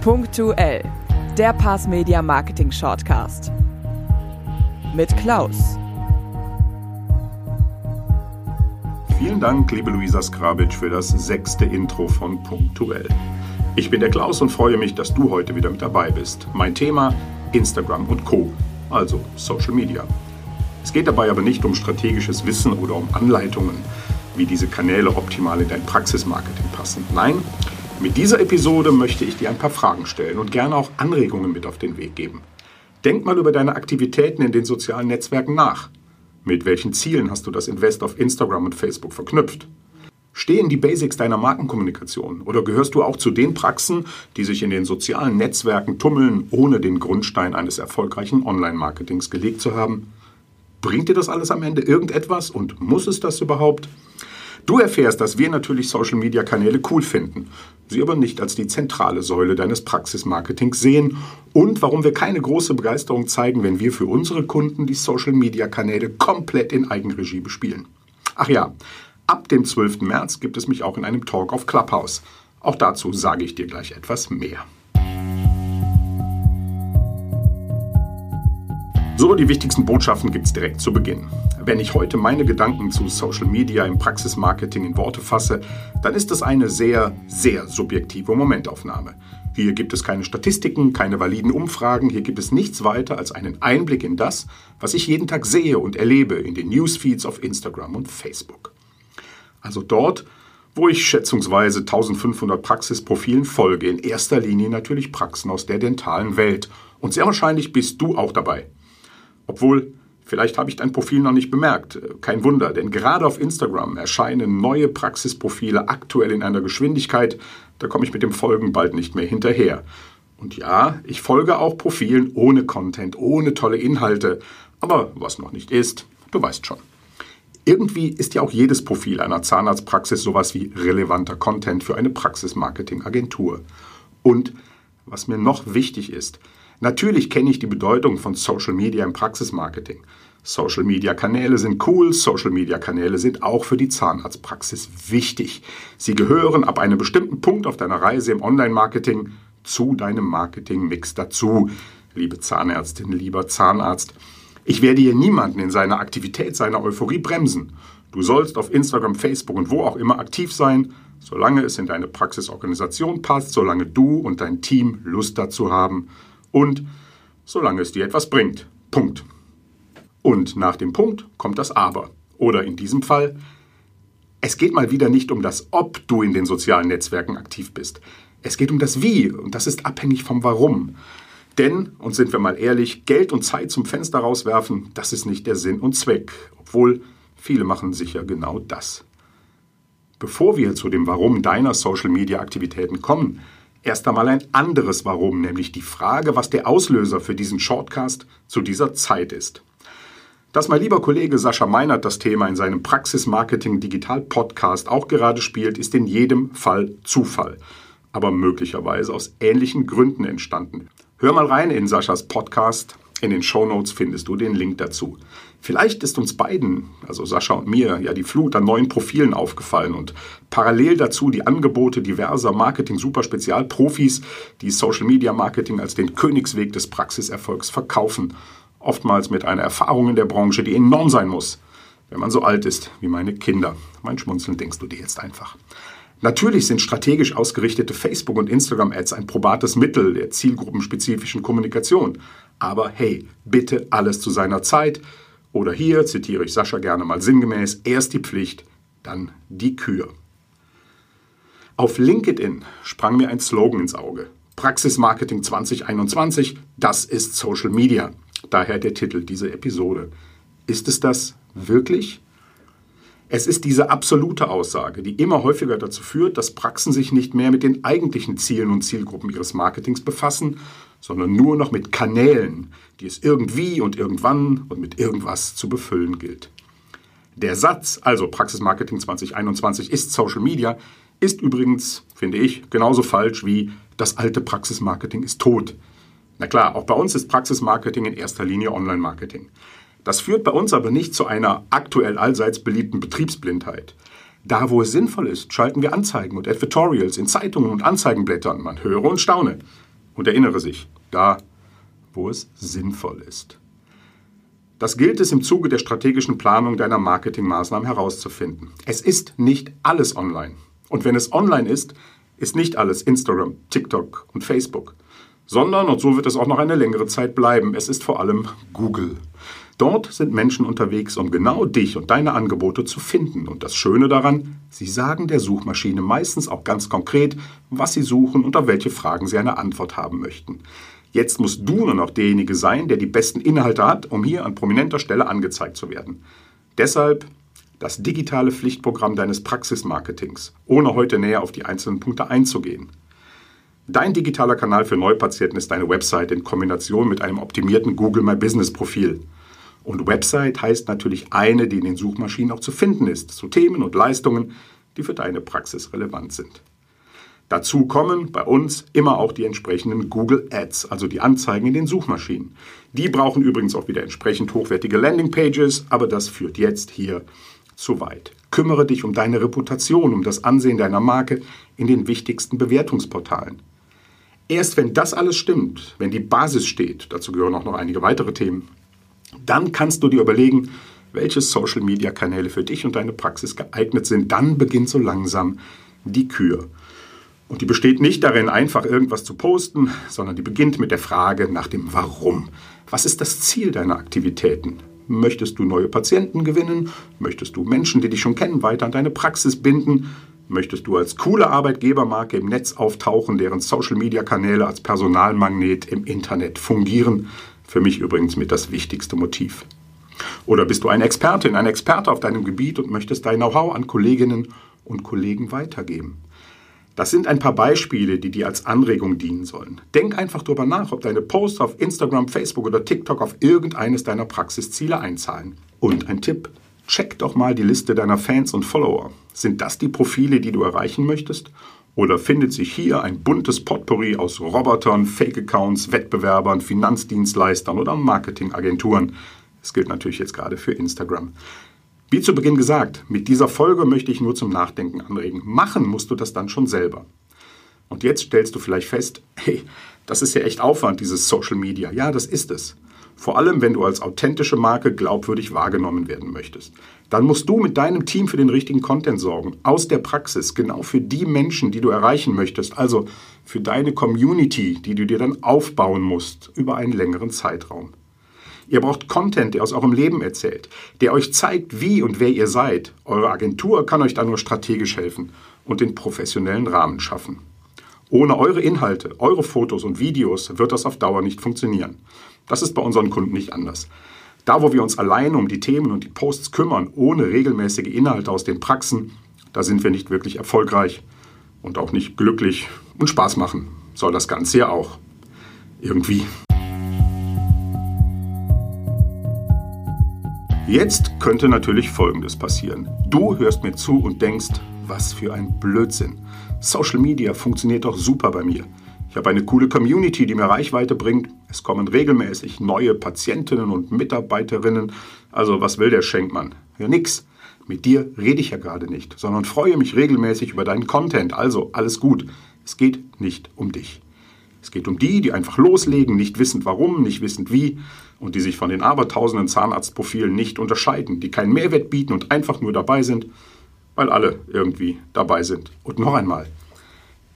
Punktuell, der Pass Media Marketing Shortcast. Mit Klaus. Vielen Dank, liebe Luisa Skrabic, für das sechste Intro von Punktuell. Ich bin der Klaus und freue mich, dass du heute wieder mit dabei bist. Mein Thema Instagram und Co., also Social Media. Es geht dabei aber nicht um strategisches Wissen oder um Anleitungen, wie diese Kanäle optimal in dein Praxismarketing passen. Nein, mit dieser Episode möchte ich dir ein paar Fragen stellen und gerne auch Anregungen mit auf den Weg geben. Denk mal über deine Aktivitäten in den sozialen Netzwerken nach. Mit welchen Zielen hast du das Invest auf Instagram und Facebook verknüpft? Stehen die Basics deiner Markenkommunikation oder gehörst du auch zu den Praxen, die sich in den sozialen Netzwerken tummeln, ohne den Grundstein eines erfolgreichen Online-Marketings gelegt zu haben? Bringt dir das alles am Ende irgendetwas und muss es das überhaupt? Du erfährst, dass wir natürlich Social-Media-Kanäle cool finden, sie aber nicht als die zentrale Säule deines Praxismarketings sehen und warum wir keine große Begeisterung zeigen, wenn wir für unsere Kunden die Social-Media-Kanäle komplett in Eigenregie bespielen. Ach ja, ab dem 12. März gibt es mich auch in einem Talk auf Clubhouse. Auch dazu sage ich dir gleich etwas mehr. So, die wichtigsten Botschaften gibt es direkt zu Beginn. Wenn ich heute meine Gedanken zu Social Media im Praxismarketing in Worte fasse, dann ist es eine sehr, sehr subjektive Momentaufnahme. Hier gibt es keine Statistiken, keine validen Umfragen, hier gibt es nichts weiter als einen Einblick in das, was ich jeden Tag sehe und erlebe in den Newsfeeds auf Instagram und Facebook. Also dort, wo ich schätzungsweise 1500 Praxisprofilen folge, in erster Linie natürlich Praxen aus der dentalen Welt. Und sehr wahrscheinlich bist du auch dabei. Obwohl, vielleicht habe ich dein Profil noch nicht bemerkt. Kein Wunder, denn gerade auf Instagram erscheinen neue Praxisprofile aktuell in einer Geschwindigkeit, da komme ich mit dem Folgen bald nicht mehr hinterher. Und ja, ich folge auch Profilen ohne Content, ohne tolle Inhalte. Aber was noch nicht ist, du weißt schon. Irgendwie ist ja auch jedes Profil einer Zahnarztpraxis sowas wie relevanter Content für eine Praxismarketing-Agentur. Und was mir noch wichtig ist, Natürlich kenne ich die Bedeutung von Social Media im Praxismarketing. Social Media Kanäle sind cool, Social Media Kanäle sind auch für die Zahnarztpraxis wichtig. Sie gehören ab einem bestimmten Punkt auf deiner Reise im Online-Marketing zu deinem Marketing-Mix dazu. Liebe Zahnärztin, lieber Zahnarzt, ich werde hier niemanden in seiner Aktivität, seiner Euphorie bremsen. Du sollst auf Instagram, Facebook und wo auch immer aktiv sein, solange es in deine Praxisorganisation passt, solange du und dein Team Lust dazu haben und solange es dir etwas bringt. Punkt. Und nach dem Punkt kommt das Aber. Oder in diesem Fall, es geht mal wieder nicht um das Ob du in den sozialen Netzwerken aktiv bist. Es geht um das Wie und das ist abhängig vom Warum. Denn, und sind wir mal ehrlich, Geld und Zeit zum Fenster rauswerfen, das ist nicht der Sinn und Zweck, obwohl viele machen sicher genau das. Bevor wir zu dem Warum deiner Social-Media-Aktivitäten kommen, erst einmal ein anderes Warum, nämlich die Frage, was der Auslöser für diesen Shortcast zu dieser Zeit ist. Dass mein lieber Kollege Sascha Meinert das Thema in seinem Praxismarketing Digital Podcast auch gerade spielt, ist in jedem Fall Zufall, aber möglicherweise aus ähnlichen Gründen entstanden. Hör mal rein in Saschas Podcast. In den Show Notes findest du den Link dazu. Vielleicht ist uns beiden, also Sascha und mir, ja die Flut an neuen Profilen aufgefallen und parallel dazu die Angebote diverser Marketing-Super-Spezialprofis, die Social Media Marketing als den Königsweg des Praxiserfolgs verkaufen. Oftmals mit einer Erfahrung in der Branche, die enorm sein muss, wenn man so alt ist wie meine Kinder. Mein Schmunzeln denkst du dir jetzt einfach. Natürlich sind strategisch ausgerichtete Facebook- und Instagram-Ads ein probates Mittel der zielgruppenspezifischen Kommunikation. Aber hey, bitte alles zu seiner Zeit. Oder hier zitiere ich Sascha gerne mal sinngemäß, erst die Pflicht, dann die Kür. Auf LinkedIn sprang mir ein Slogan ins Auge. Praxismarketing 2021, das ist Social Media. Daher der Titel dieser Episode. Ist es das wirklich? Es ist diese absolute Aussage, die immer häufiger dazu führt, dass Praxen sich nicht mehr mit den eigentlichen Zielen und Zielgruppen ihres Marketings befassen, sondern nur noch mit Kanälen, die es irgendwie und irgendwann und mit irgendwas zu befüllen gilt. Der Satz, also Praxismarketing 2021 ist Social Media, ist übrigens, finde ich, genauso falsch wie das alte Praxismarketing ist tot. Na klar, auch bei uns ist Praxismarketing in erster Linie Online-Marketing. Das führt bei uns aber nicht zu einer aktuell allseits beliebten Betriebsblindheit. Da, wo es sinnvoll ist, schalten wir Anzeigen und Advertorials in Zeitungen und Anzeigenblättern. Man höre und staune. Und erinnere sich, da, wo es sinnvoll ist. Das gilt es im Zuge der strategischen Planung deiner Marketingmaßnahmen herauszufinden. Es ist nicht alles online. Und wenn es online ist, ist nicht alles Instagram, TikTok und Facebook, sondern, und so wird es auch noch eine längere Zeit bleiben, es ist vor allem Google. Dort sind Menschen unterwegs, um genau dich und deine Angebote zu finden. Und das Schöne daran, sie sagen der Suchmaschine meistens auch ganz konkret, was sie suchen und auf welche Fragen sie eine Antwort haben möchten. Jetzt musst du nur noch derjenige sein, der die besten Inhalte hat, um hier an prominenter Stelle angezeigt zu werden. Deshalb das digitale Pflichtprogramm deines Praxismarketings, ohne heute näher auf die einzelnen Punkte einzugehen. Dein digitaler Kanal für Neupatienten ist deine Website in Kombination mit einem optimierten Google My Business Profil. Und Website heißt natürlich eine, die in den Suchmaschinen auch zu finden ist, zu Themen und Leistungen, die für deine Praxis relevant sind. Dazu kommen bei uns immer auch die entsprechenden Google Ads, also die Anzeigen in den Suchmaschinen. Die brauchen übrigens auch wieder entsprechend hochwertige Landingpages, aber das führt jetzt hier zu weit. Kümmere dich um deine Reputation, um das Ansehen deiner Marke in den wichtigsten Bewertungsportalen. Erst wenn das alles stimmt, wenn die Basis steht, dazu gehören auch noch einige weitere Themen, dann kannst du dir überlegen, welche Social-Media-Kanäle für dich und deine Praxis geeignet sind. Dann beginnt so langsam die Kür. Und die besteht nicht darin, einfach irgendwas zu posten, sondern die beginnt mit der Frage nach dem Warum. Was ist das Ziel deiner Aktivitäten? Möchtest du neue Patienten gewinnen? Möchtest du Menschen, die dich schon kennen, weiter an deine Praxis binden? Möchtest du als coole Arbeitgebermarke im Netz auftauchen, deren Social-Media-Kanäle als Personalmagnet im Internet fungieren? Für mich übrigens mit das wichtigste Motiv. Oder bist du eine Expertin, ein Experte auf deinem Gebiet und möchtest dein Know-how an Kolleginnen und Kollegen weitergeben? Das sind ein paar Beispiele, die dir als Anregung dienen sollen. Denk einfach darüber nach, ob deine Posts auf Instagram, Facebook oder TikTok auf irgendeines deiner Praxisziele einzahlen. Und ein Tipp, check doch mal die Liste deiner Fans und Follower. Sind das die Profile, die du erreichen möchtest? Oder findet sich hier ein buntes Potpourri aus Robotern, Fake-Accounts, Wettbewerbern, Finanzdienstleistern oder Marketingagenturen? Das gilt natürlich jetzt gerade für Instagram. Wie zu Beginn gesagt, mit dieser Folge möchte ich nur zum Nachdenken anregen. Machen musst du das dann schon selber. Und jetzt stellst du vielleicht fest, hey, das ist ja echt Aufwand, dieses Social Media. Ja, das ist es. Vor allem, wenn du als authentische Marke glaubwürdig wahrgenommen werden möchtest. Dann musst du mit deinem Team für den richtigen Content sorgen. Aus der Praxis, genau für die Menschen, die du erreichen möchtest. Also für deine Community, die du dir dann aufbauen musst über einen längeren Zeitraum. Ihr braucht Content, der aus eurem Leben erzählt, der euch zeigt, wie und wer ihr seid. Eure Agentur kann euch da nur strategisch helfen und den professionellen Rahmen schaffen. Ohne eure Inhalte, eure Fotos und Videos wird das auf Dauer nicht funktionieren. Das ist bei unseren Kunden nicht anders. Da, wo wir uns allein um die Themen und die Posts kümmern, ohne regelmäßige Inhalte aus den Praxen, da sind wir nicht wirklich erfolgreich und auch nicht glücklich und Spaß machen soll das Ganze ja auch. Irgendwie. Jetzt könnte natürlich Folgendes passieren. Du hörst mir zu und denkst, was für ein Blödsinn. Social Media funktioniert doch super bei mir. Ich habe eine coole Community, die mir Reichweite bringt. Es kommen regelmäßig neue Patientinnen und Mitarbeiterinnen. Also was will der Schenkmann? Ja, nix. Mit dir rede ich ja gerade nicht, sondern freue mich regelmäßig über deinen Content. Also alles gut. Es geht nicht um dich. Es geht um die, die einfach loslegen, nicht wissend warum, nicht wissend wie und die sich von den abertausenden Zahnarztprofilen nicht unterscheiden, die keinen Mehrwert bieten und einfach nur dabei sind, weil alle irgendwie dabei sind. Und noch einmal,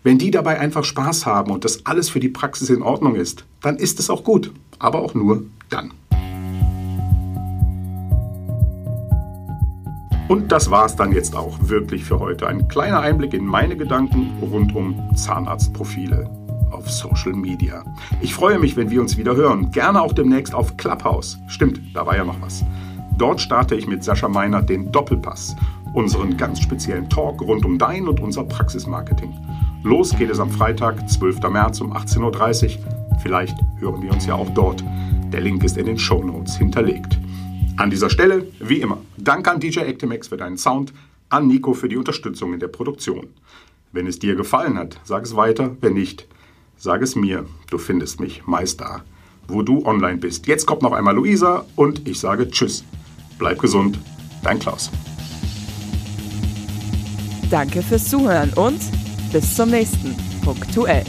wenn die dabei einfach Spaß haben und das alles für die Praxis in Ordnung ist, dann ist es auch gut, aber auch nur dann. Und das war es dann jetzt auch wirklich für heute. Ein kleiner Einblick in meine Gedanken rund um Zahnarztprofile auf Social Media. Ich freue mich, wenn wir uns wieder hören. Gerne auch demnächst auf Clubhouse. Stimmt, da war ja noch was. Dort starte ich mit Sascha Meiner den Doppelpass, unseren ganz speziellen Talk rund um dein und unser Praxismarketing. Los geht es am Freitag, 12. März um 18.30 Uhr. Vielleicht hören wir uns ja auch dort. Der Link ist in den Show Notes hinterlegt. An dieser Stelle, wie immer, danke an DJ Actimex für deinen Sound, an Nico für die Unterstützung in der Produktion. Wenn es dir gefallen hat, sag es weiter, wenn nicht, Sag es mir, du findest mich meist da, wo du online bist. Jetzt kommt noch einmal Luisa und ich sage Tschüss. Bleib gesund, dein Klaus. Danke fürs Zuhören und bis zum nächsten Punktuell.